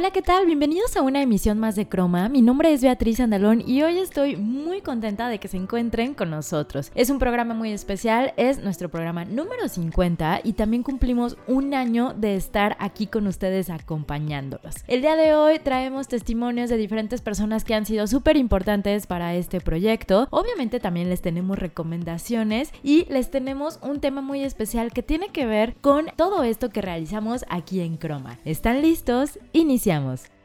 Hola, ¿qué tal? Bienvenidos a una emisión más de Croma. Mi nombre es Beatriz Andalón y hoy estoy muy contenta de que se encuentren con nosotros. Es un programa muy especial, es nuestro programa número 50 y también cumplimos un año de estar aquí con ustedes acompañándolos. El día de hoy traemos testimonios de diferentes personas que han sido súper importantes para este proyecto. Obviamente también les tenemos recomendaciones y les tenemos un tema muy especial que tiene que ver con todo esto que realizamos aquí en Croma. ¿Están listos? Iniciamos. Iniciamos.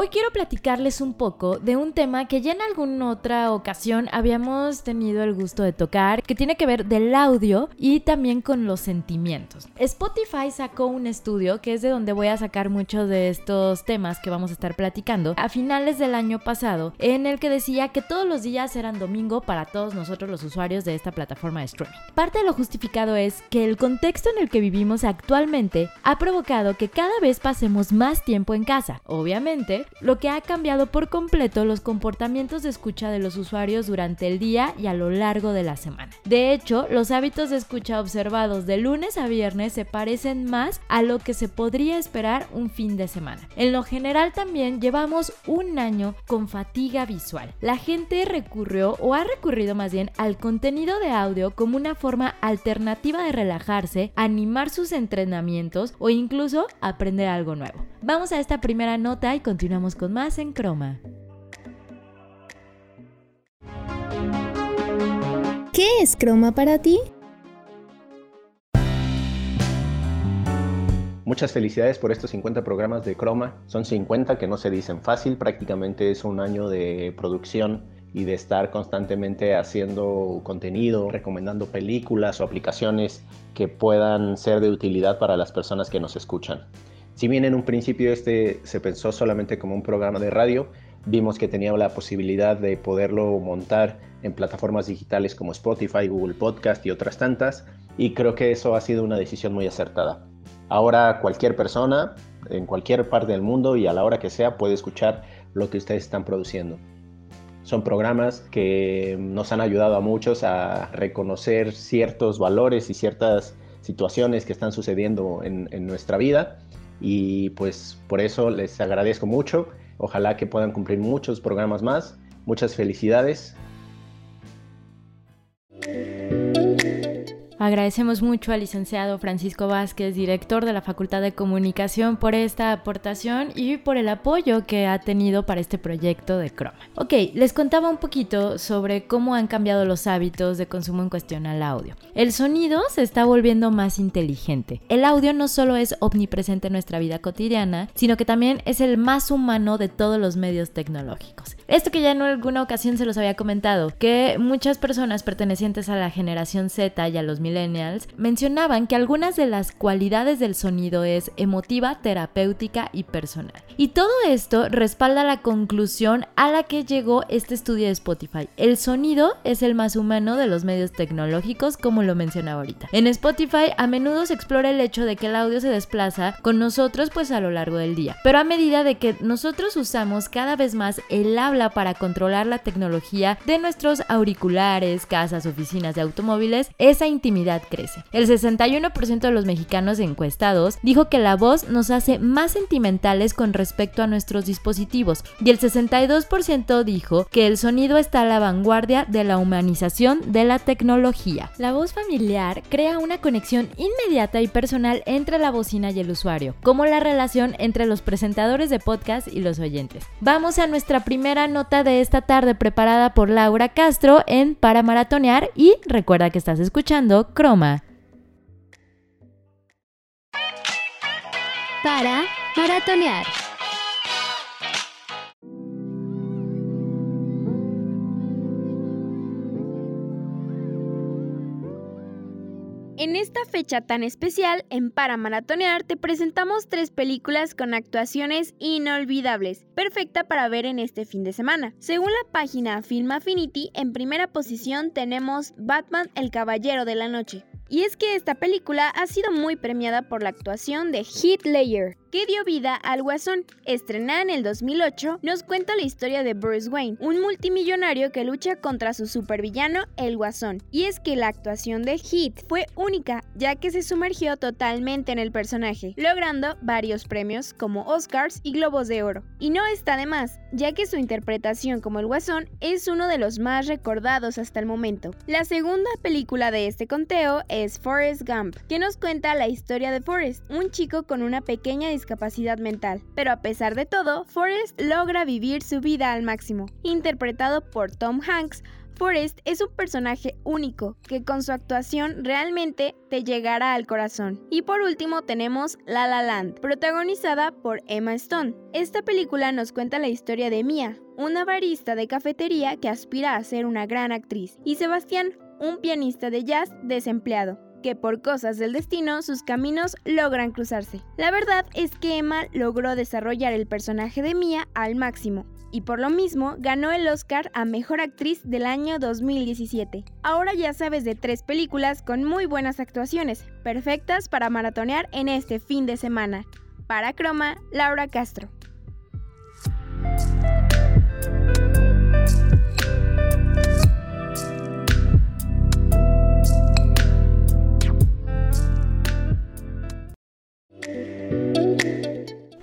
Hoy quiero platicarles un poco de un tema que ya en alguna otra ocasión habíamos tenido el gusto de tocar, que tiene que ver del audio y también con los sentimientos. Spotify sacó un estudio que es de donde voy a sacar muchos de estos temas que vamos a estar platicando a finales del año pasado, en el que decía que todos los días eran domingo para todos nosotros los usuarios de esta plataforma de streaming. Parte de lo justificado es que el contexto en el que vivimos actualmente ha provocado que cada vez pasemos más tiempo en casa. Obviamente, lo que ha cambiado por completo los comportamientos de escucha de los usuarios durante el día y a lo largo de la semana. De hecho, los hábitos de escucha observados de lunes a viernes se parecen más a lo que se podría esperar un fin de semana. En lo general también llevamos un año con fatiga visual. La gente recurrió o ha recurrido más bien al contenido de audio como una forma alternativa de relajarse, animar sus entrenamientos o incluso aprender algo nuevo. Vamos a esta primera nota y continuamos con más en Croma. ¿Qué es Croma para ti? Muchas felicidades por estos 50 programas de Croma. Son 50 que no se dicen fácil, prácticamente es un año de producción y de estar constantemente haciendo contenido, recomendando películas o aplicaciones que puedan ser de utilidad para las personas que nos escuchan. Si bien en un principio este se pensó solamente como un programa de radio, vimos que tenía la posibilidad de poderlo montar en plataformas digitales como Spotify, Google Podcast y otras tantas, y creo que eso ha sido una decisión muy acertada. Ahora cualquier persona en cualquier parte del mundo y a la hora que sea puede escuchar lo que ustedes están produciendo. Son programas que nos han ayudado a muchos a reconocer ciertos valores y ciertas situaciones que están sucediendo en, en nuestra vida y pues por eso les agradezco mucho. Ojalá que puedan cumplir muchos programas más. Muchas felicidades. Agradecemos mucho al licenciado Francisco Vázquez, director de la Facultad de Comunicación, por esta aportación y por el apoyo que ha tenido para este proyecto de Chroma. Ok, les contaba un poquito sobre cómo han cambiado los hábitos de consumo en cuestión al audio. El sonido se está volviendo más inteligente. El audio no solo es omnipresente en nuestra vida cotidiana, sino que también es el más humano de todos los medios tecnológicos. Esto que ya en alguna ocasión se los había comentado, que muchas personas pertenecientes a la generación Z y a los millennials mencionaban que algunas de las cualidades del sonido es emotiva, terapéutica y personal. Y todo esto respalda la conclusión a la que llegó este estudio de Spotify. El sonido es el más humano de los medios tecnológicos, como lo mencionaba ahorita. En Spotify a menudo se explora el hecho de que el audio se desplaza con nosotros pues a lo largo del día. Pero a medida de que nosotros usamos cada vez más el habla para controlar la tecnología de nuestros auriculares, casas, oficinas de automóviles, esa intimidad crece. El 61% de los mexicanos encuestados dijo que la voz nos hace más sentimentales con respecto a nuestros dispositivos y el 62% dijo que el sonido está a la vanguardia de la humanización de la tecnología. La voz familiar crea una conexión inmediata y personal entre la bocina y el usuario, como la relación entre los presentadores de podcast y los oyentes. Vamos a nuestra primera nota de esta tarde preparada por Laura Castro en Para Maratonear y recuerda que estás escuchando Croma. Para maratonear. Esta fecha tan especial, en Para Maratonear, te presentamos tres películas con actuaciones inolvidables, perfecta para ver en este fin de semana. Según la página Film Affinity, en primera posición tenemos Batman el Caballero de la Noche. Y es que esta película ha sido muy premiada por la actuación de Heath Ledger, que dio vida al Guasón. Estrenada en el 2008, nos cuenta la historia de Bruce Wayne, un multimillonario que lucha contra su supervillano, el Guasón. Y es que la actuación de Heath fue única, ya que se sumergió totalmente en el personaje, logrando varios premios como Oscars y Globos de Oro. Y no está de más, ya que su interpretación como el Guasón es uno de los más recordados hasta el momento. La segunda película de este conteo es Forrest Gump, que nos cuenta la historia de Forrest, un chico con una pequeña discapacidad mental. Pero a pesar de todo, Forrest logra vivir su vida al máximo. Interpretado por Tom Hanks, Forrest es un personaje único que con su actuación realmente te llegará al corazón. Y por último tenemos La La Land, protagonizada por Emma Stone. Esta película nos cuenta la historia de Mia, una barista de cafetería que aspira a ser una gran actriz, y Sebastián, un pianista de jazz desempleado que por cosas del destino sus caminos logran cruzarse. La verdad es que Emma logró desarrollar el personaje de Mia al máximo y por lo mismo ganó el Oscar a Mejor Actriz del año 2017. Ahora ya sabes de tres películas con muy buenas actuaciones, perfectas para maratonear en este fin de semana. Para Croma, Laura Castro.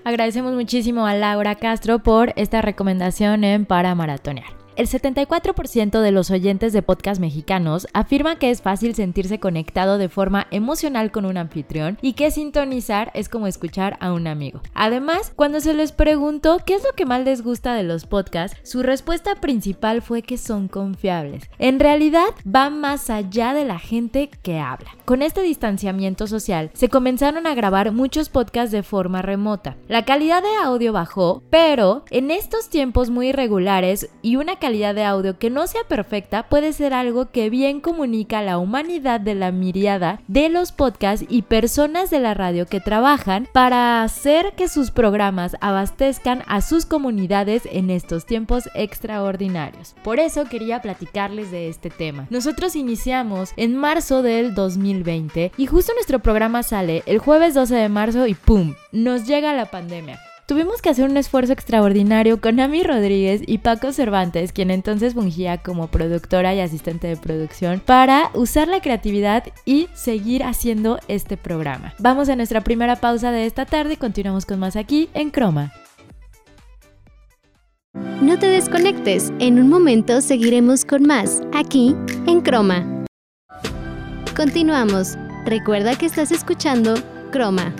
Agradecemos muchísimo a Laura Castro por esta recomendación en Para Maratonear. El 74% de los oyentes de podcast mexicanos afirman que es fácil sentirse conectado de forma emocional con un anfitrión y que sintonizar es como escuchar a un amigo. Además, cuando se les preguntó qué es lo que más les gusta de los podcasts, su respuesta principal fue que son confiables. En realidad, va más allá de la gente que habla. Con este distanciamiento social, se comenzaron a grabar muchos podcasts de forma remota. La calidad de audio bajó, pero en estos tiempos muy irregulares y una calidad de audio que no sea perfecta puede ser algo que bien comunica la humanidad de la miriada de los podcasts y personas de la radio que trabajan para hacer que sus programas abastezcan a sus comunidades en estos tiempos extraordinarios. Por eso quería platicarles de este tema. Nosotros iniciamos en marzo del 2020 y justo nuestro programa sale el jueves 12 de marzo y ¡pum! Nos llega la pandemia. Tuvimos que hacer un esfuerzo extraordinario con Ami Rodríguez y Paco Cervantes, quien entonces fungía como productora y asistente de producción, para usar la creatividad y seguir haciendo este programa. Vamos a nuestra primera pausa de esta tarde y continuamos con más aquí en Croma. No te desconectes, en un momento seguiremos con más, aquí en Croma. Continuamos. Recuerda que estás escuchando Croma.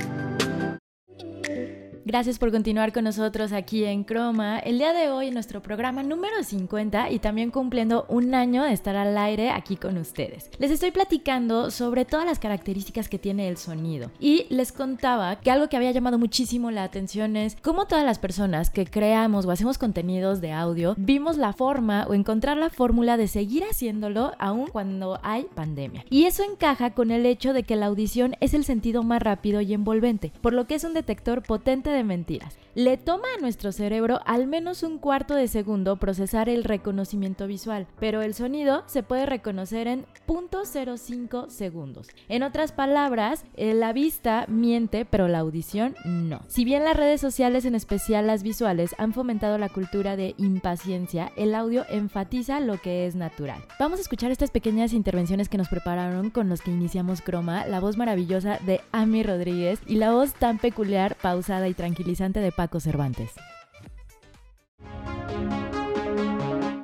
Gracias por continuar con nosotros aquí en Croma. El día de hoy nuestro programa número 50 y también cumpliendo un año de estar al aire aquí con ustedes. Les estoy platicando sobre todas las características que tiene el sonido y les contaba que algo que había llamado muchísimo la atención es cómo todas las personas que creamos o hacemos contenidos de audio vimos la forma o encontrar la fórmula de seguir haciéndolo aún cuando hay pandemia. Y eso encaja con el hecho de que la audición es el sentido más rápido y envolvente, por lo que es un detector potente mentiras. Le toma a nuestro cerebro al menos un cuarto de segundo procesar el reconocimiento visual, pero el sonido se puede reconocer en 0.05 segundos. En otras palabras, eh, la vista miente, pero la audición no. Si bien las redes sociales, en especial las visuales, han fomentado la cultura de impaciencia, el audio enfatiza lo que es natural. Vamos a escuchar estas pequeñas intervenciones que nos prepararon con los que iniciamos Croma, la voz maravillosa de Ami Rodríguez y la voz tan peculiar, pausada y tranquilizante de Paco Cervantes.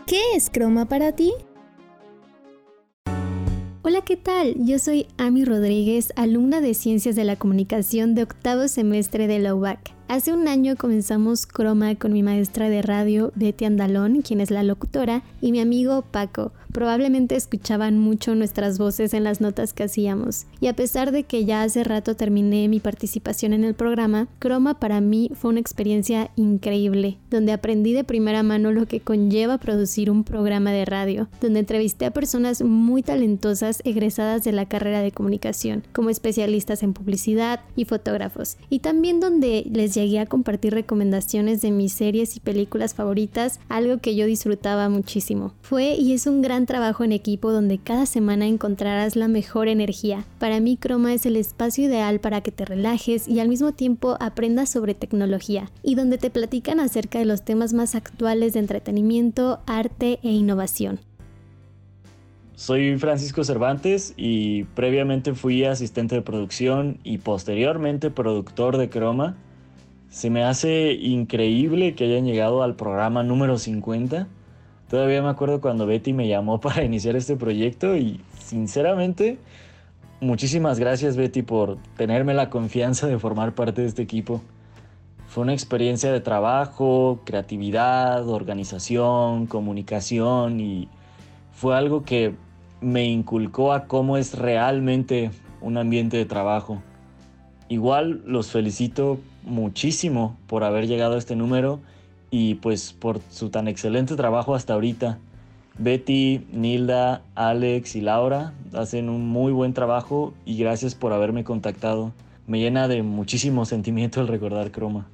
¿Qué es croma para ti? Hola, ¿qué tal? Yo soy Ami Rodríguez, alumna de Ciencias de la Comunicación de octavo semestre de la UBAC. Hace un año comenzamos Croma con mi maestra de radio Betty Andalón, quien es la locutora, y mi amigo Paco. Probablemente escuchaban mucho nuestras voces en las notas que hacíamos. Y a pesar de que ya hace rato terminé mi participación en el programa, Croma para mí fue una experiencia increíble, donde aprendí de primera mano lo que conlleva producir un programa de radio, donde entrevisté a personas muy talentosas egresadas de la carrera de comunicación, como especialistas en publicidad y fotógrafos, y también donde les llegué a compartir recomendaciones de mis series y películas favoritas, algo que yo disfrutaba muchísimo. Fue y es un gran trabajo en equipo donde cada semana encontrarás la mejor energía. Para mí Croma es el espacio ideal para que te relajes y al mismo tiempo aprendas sobre tecnología, y donde te platican acerca de los temas más actuales de entretenimiento, arte e innovación. Soy Francisco Cervantes y previamente fui asistente de producción y posteriormente productor de Croma. Se me hace increíble que hayan llegado al programa número 50. Todavía me acuerdo cuando Betty me llamó para iniciar este proyecto y sinceramente muchísimas gracias Betty por tenerme la confianza de formar parte de este equipo. Fue una experiencia de trabajo, creatividad, organización, comunicación y fue algo que me inculcó a cómo es realmente un ambiente de trabajo. Igual los felicito muchísimo por haber llegado a este número y pues por su tan excelente trabajo hasta ahorita. Betty, Nilda, Alex y Laura hacen un muy buen trabajo y gracias por haberme contactado. Me llena de muchísimo sentimiento el recordar Croma.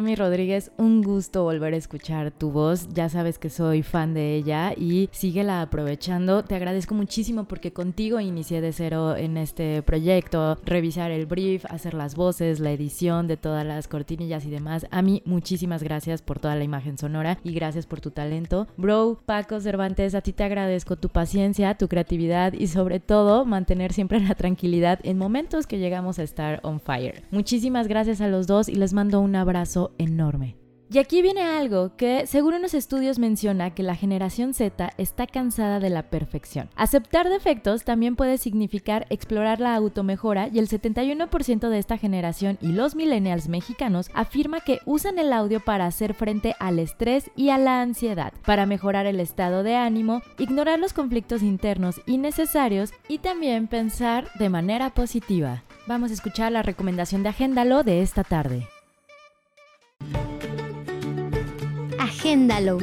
Ami Rodríguez, un gusto volver a escuchar tu voz. Ya sabes que soy fan de ella y síguela aprovechando. Te agradezco muchísimo porque contigo inicié de cero en este proyecto, revisar el brief, hacer las voces, la edición de todas las cortinillas y demás. A mí, muchísimas gracias por toda la imagen sonora y gracias por tu talento. Bro, Paco Cervantes, a ti te agradezco tu paciencia, tu creatividad y sobre todo mantener siempre la tranquilidad en momentos que llegamos a estar on fire. Muchísimas gracias a los dos y les mando un abrazo enorme. Y aquí viene algo que, según unos estudios, menciona que la generación Z está cansada de la perfección. Aceptar defectos también puede significar explorar la automejora y el 71% de esta generación y los millennials mexicanos afirma que usan el audio para hacer frente al estrés y a la ansiedad, para mejorar el estado de ánimo, ignorar los conflictos internos innecesarios y también pensar de manera positiva. Vamos a escuchar la recomendación de Agéndalo de esta tarde. Agéndalo.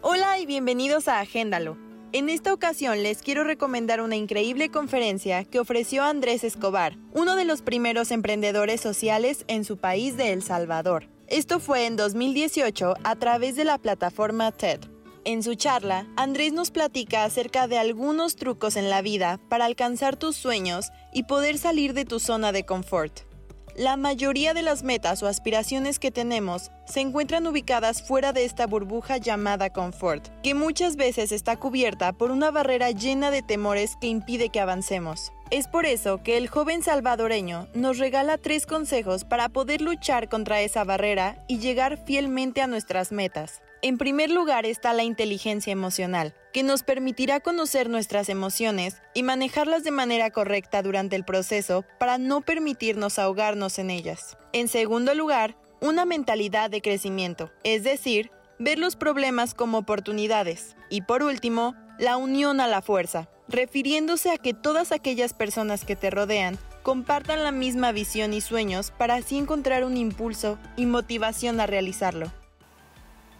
Hola y bienvenidos a Agéndalo. En esta ocasión les quiero recomendar una increíble conferencia que ofreció Andrés Escobar, uno de los primeros emprendedores sociales en su país de El Salvador. Esto fue en 2018 a través de la plataforma TED. En su charla, Andrés nos platica acerca de algunos trucos en la vida para alcanzar tus sueños y poder salir de tu zona de confort. La mayoría de las metas o aspiraciones que tenemos se encuentran ubicadas fuera de esta burbuja llamada confort, que muchas veces está cubierta por una barrera llena de temores que impide que avancemos. Es por eso que el joven salvadoreño nos regala tres consejos para poder luchar contra esa barrera y llegar fielmente a nuestras metas. En primer lugar está la inteligencia emocional, que nos permitirá conocer nuestras emociones y manejarlas de manera correcta durante el proceso para no permitirnos ahogarnos en ellas. En segundo lugar, una mentalidad de crecimiento, es decir, ver los problemas como oportunidades. Y por último, la unión a la fuerza, refiriéndose a que todas aquellas personas que te rodean compartan la misma visión y sueños para así encontrar un impulso y motivación a realizarlo.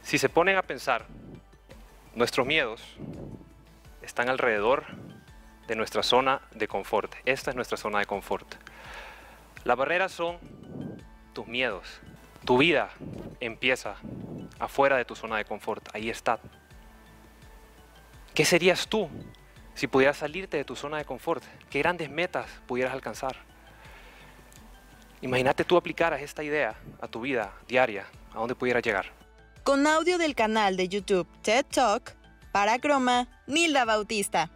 Si se ponen a pensar, nuestros miedos están alrededor de nuestra zona de confort. Esta es nuestra zona de confort. Las barreras son tus miedos. Tu vida empieza afuera de tu zona de confort. Ahí está. ¿Qué serías tú si pudieras salirte de tu zona de confort? ¿Qué grandes metas pudieras alcanzar? Imagínate tú aplicaras esta idea a tu vida diaria, a dónde pudieras llegar con audio del canal de YouTube TED Talk, para Croma, Nilda Bautista.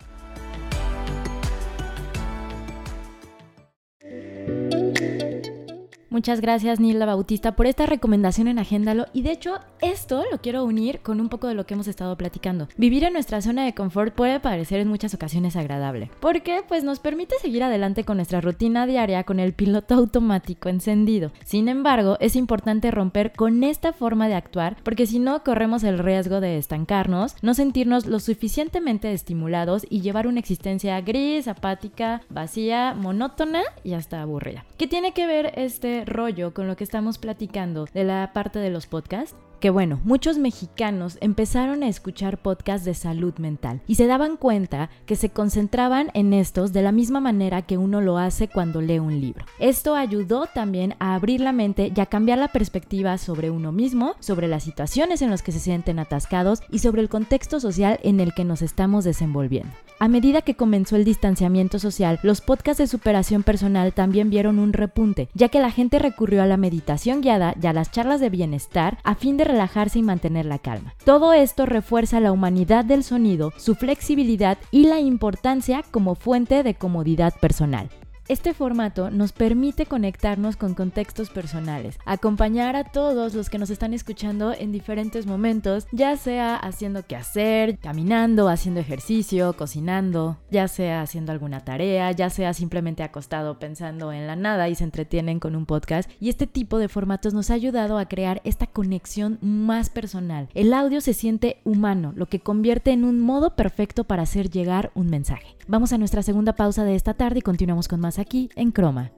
Muchas gracias Nilda Bautista por esta recomendación en Agéndalo y de hecho esto lo quiero unir con un poco de lo que hemos estado platicando. Vivir en nuestra zona de confort puede parecer en muchas ocasiones agradable porque pues nos permite seguir adelante con nuestra rutina diaria con el piloto automático encendido. Sin embargo, es importante romper con esta forma de actuar porque si no corremos el riesgo de estancarnos, no sentirnos lo suficientemente estimulados y llevar una existencia gris, apática, vacía, monótona y hasta aburrida. ¿Qué tiene que ver este rollo con lo que estamos platicando de la parte de los podcasts que bueno, muchos mexicanos empezaron a escuchar podcasts de salud mental y se daban cuenta que se concentraban en estos de la misma manera que uno lo hace cuando lee un libro. Esto ayudó también a abrir la mente y a cambiar la perspectiva sobre uno mismo, sobre las situaciones en las que se sienten atascados y sobre el contexto social en el que nos estamos desenvolviendo. A medida que comenzó el distanciamiento social, los podcasts de superación personal también vieron un repunte, ya que la gente recurrió a la meditación guiada y a las charlas de bienestar a fin de relajarse y mantener la calma. Todo esto refuerza la humanidad del sonido, su flexibilidad y la importancia como fuente de comodidad personal. Este formato nos permite conectarnos con contextos personales, acompañar a todos los que nos están escuchando en diferentes momentos, ya sea haciendo qué hacer, caminando, haciendo ejercicio, cocinando, ya sea haciendo alguna tarea, ya sea simplemente acostado pensando en la nada y se entretienen con un podcast. Y este tipo de formatos nos ha ayudado a crear esta conexión más personal. El audio se siente humano, lo que convierte en un modo perfecto para hacer llegar un mensaje. Vamos a nuestra segunda pausa de esta tarde y continuamos con más aquí en Croma.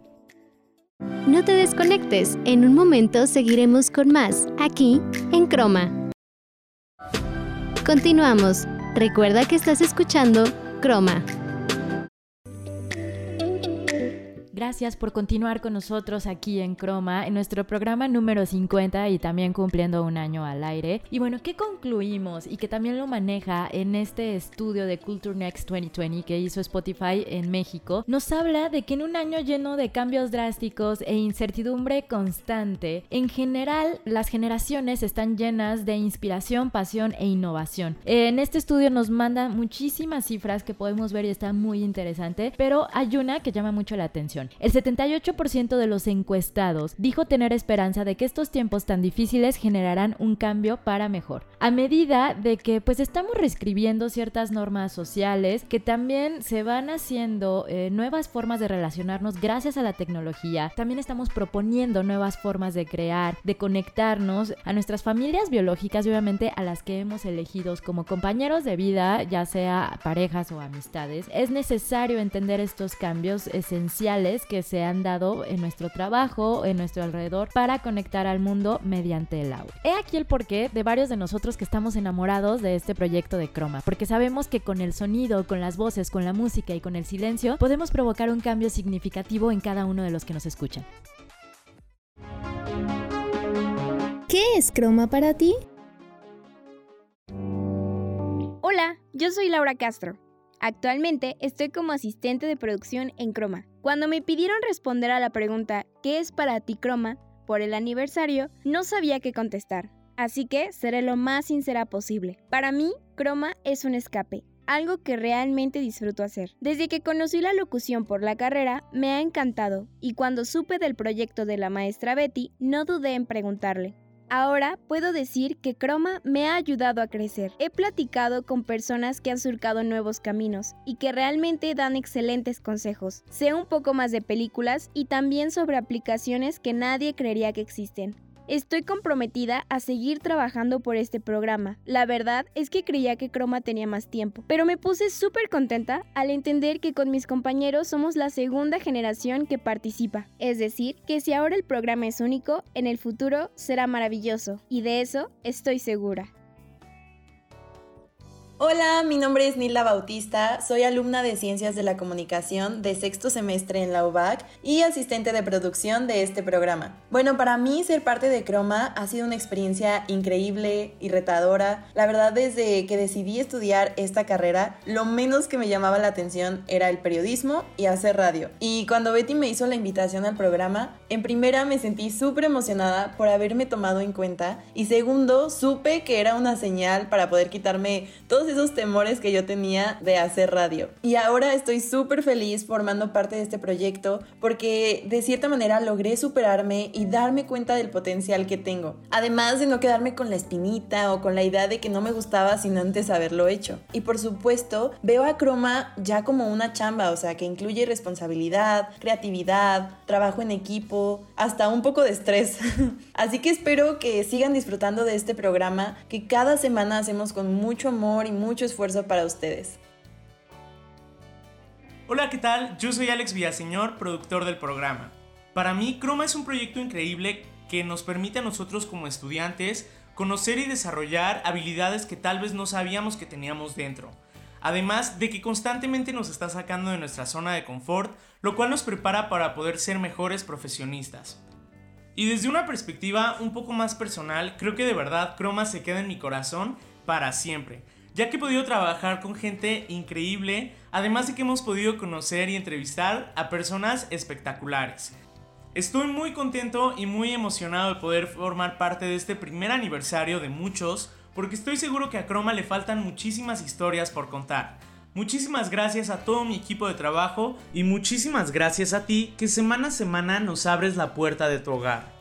No te desconectes, en un momento seguiremos con más aquí en Croma. Continuamos. Recuerda que estás escuchando Croma. Gracias por continuar con nosotros aquí en Croma, en nuestro programa número 50 y también cumpliendo un año al aire. Y bueno, ¿qué concluimos? Y que también lo maneja en este estudio de Culture Next 2020 que hizo Spotify en México, nos habla de que en un año lleno de cambios drásticos e incertidumbre constante, en general las generaciones están llenas de inspiración, pasión e innovación. En este estudio nos manda muchísimas cifras que podemos ver y está muy interesante, pero hay una que llama mucho la atención. El 78% de los encuestados dijo tener esperanza de que estos tiempos tan difíciles generarán un cambio para mejor. A medida de que pues estamos reescribiendo ciertas normas sociales que también se van haciendo eh, nuevas formas de relacionarnos gracias a la tecnología, también estamos proponiendo nuevas formas de crear, de conectarnos a nuestras familias biológicas y obviamente a las que hemos elegido como compañeros de vida, ya sea parejas o amistades. Es necesario entender estos cambios esenciales que se han dado en nuestro trabajo, en nuestro alrededor, para conectar al mundo mediante el audio. He aquí el porqué de varios de nosotros que estamos enamorados de este proyecto de Croma, porque sabemos que con el sonido, con las voces, con la música y con el silencio, podemos provocar un cambio significativo en cada uno de los que nos escuchan. ¿Qué es Croma para ti? Hola, yo soy Laura Castro. Actualmente estoy como asistente de producción en Croma. Cuando me pidieron responder a la pregunta ¿qué es para ti Croma? por el aniversario, no sabía qué contestar. Así que seré lo más sincera posible. Para mí, Croma es un escape, algo que realmente disfruto hacer. Desde que conocí la locución por la carrera, me ha encantado y cuando supe del proyecto de la maestra Betty, no dudé en preguntarle. Ahora puedo decir que Croma me ha ayudado a crecer. He platicado con personas que han surcado nuevos caminos y que realmente dan excelentes consejos. Sé un poco más de películas y también sobre aplicaciones que nadie creería que existen. Estoy comprometida a seguir trabajando por este programa. La verdad es que creía que Croma tenía más tiempo, pero me puse súper contenta al entender que con mis compañeros somos la segunda generación que participa. Es decir, que si ahora el programa es único, en el futuro será maravilloso, y de eso estoy segura. Hola, mi nombre es Nila Bautista, soy alumna de Ciencias de la Comunicación de sexto semestre en la UBAC y asistente de producción de este programa. Bueno, para mí ser parte de Croma ha sido una experiencia increíble y retadora. La verdad, desde que decidí estudiar esta carrera, lo menos que me llamaba la atención era el periodismo y hacer radio. Y cuando Betty me hizo la invitación al programa, en primera me sentí súper emocionada por haberme tomado en cuenta y segundo, supe que era una señal para poder quitarme todos esos temores que yo tenía de hacer radio. Y ahora estoy súper feliz formando parte de este proyecto porque de cierta manera logré superarme y darme cuenta del potencial que tengo. Además de no quedarme con la espinita o con la idea de que no me gustaba sin antes haberlo hecho. Y por supuesto, veo a Croma ya como una chamba, o sea, que incluye responsabilidad, creatividad, trabajo en equipo, hasta un poco de estrés. Así que espero que sigan disfrutando de este programa que cada semana hacemos con mucho amor y mucho esfuerzo para ustedes. Hola, ¿qué tal? Yo soy Alex Villaseñor, productor del programa. Para mí, Croma es un proyecto increíble que nos permite a nosotros como estudiantes conocer y desarrollar habilidades que tal vez no sabíamos que teníamos dentro. Además de que constantemente nos está sacando de nuestra zona de confort, lo cual nos prepara para poder ser mejores profesionistas. Y desde una perspectiva un poco más personal, creo que de verdad Croma se queda en mi corazón para siempre, ya que he podido trabajar con gente increíble, además de que hemos podido conocer y entrevistar a personas espectaculares. Estoy muy contento y muy emocionado de poder formar parte de este primer aniversario de muchos, porque estoy seguro que a Croma le faltan muchísimas historias por contar. Muchísimas gracias a todo mi equipo de trabajo y muchísimas gracias a ti que semana a semana nos abres la puerta de tu hogar.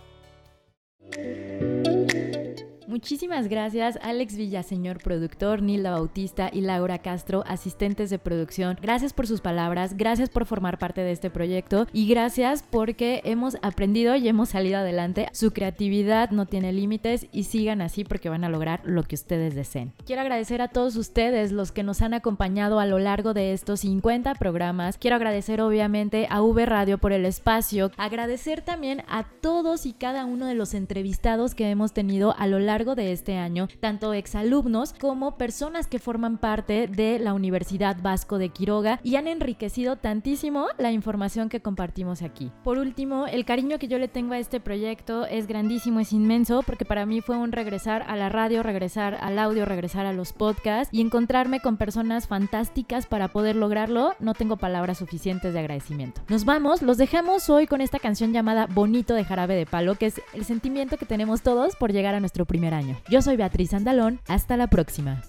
Muchísimas gracias Alex Villaseñor, productor, Nilda Bautista y Laura Castro, asistentes de producción. Gracias por sus palabras, gracias por formar parte de este proyecto y gracias porque hemos aprendido y hemos salido adelante. Su creatividad no tiene límites y sigan así porque van a lograr lo que ustedes deseen. Quiero agradecer a todos ustedes los que nos han acompañado a lo largo de estos 50 programas. Quiero agradecer obviamente a V Radio por el espacio, agradecer también a todos y cada uno de los entrevistados que hemos tenido a lo largo de este año, tanto exalumnos como personas que forman parte de la Universidad Vasco de Quiroga y han enriquecido tantísimo la información que compartimos aquí. Por último, el cariño que yo le tengo a este proyecto es grandísimo, es inmenso, porque para mí fue un regresar a la radio, regresar al audio, regresar a los podcasts y encontrarme con personas fantásticas para poder lograrlo. No tengo palabras suficientes de agradecimiento. Nos vamos, los dejamos hoy con esta canción llamada Bonito de Jarabe de Palo, que es el sentimiento que tenemos todos por llegar a nuestro primer año. Yo soy Beatriz Andalón, hasta la próxima.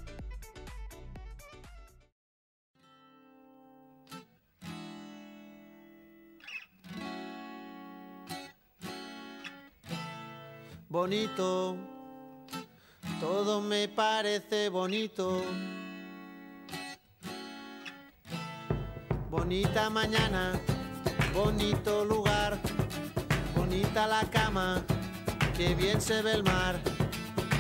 Bonito, todo me parece bonito. Bonita mañana, bonito lugar, bonita la cama Qué bien se ve el mar,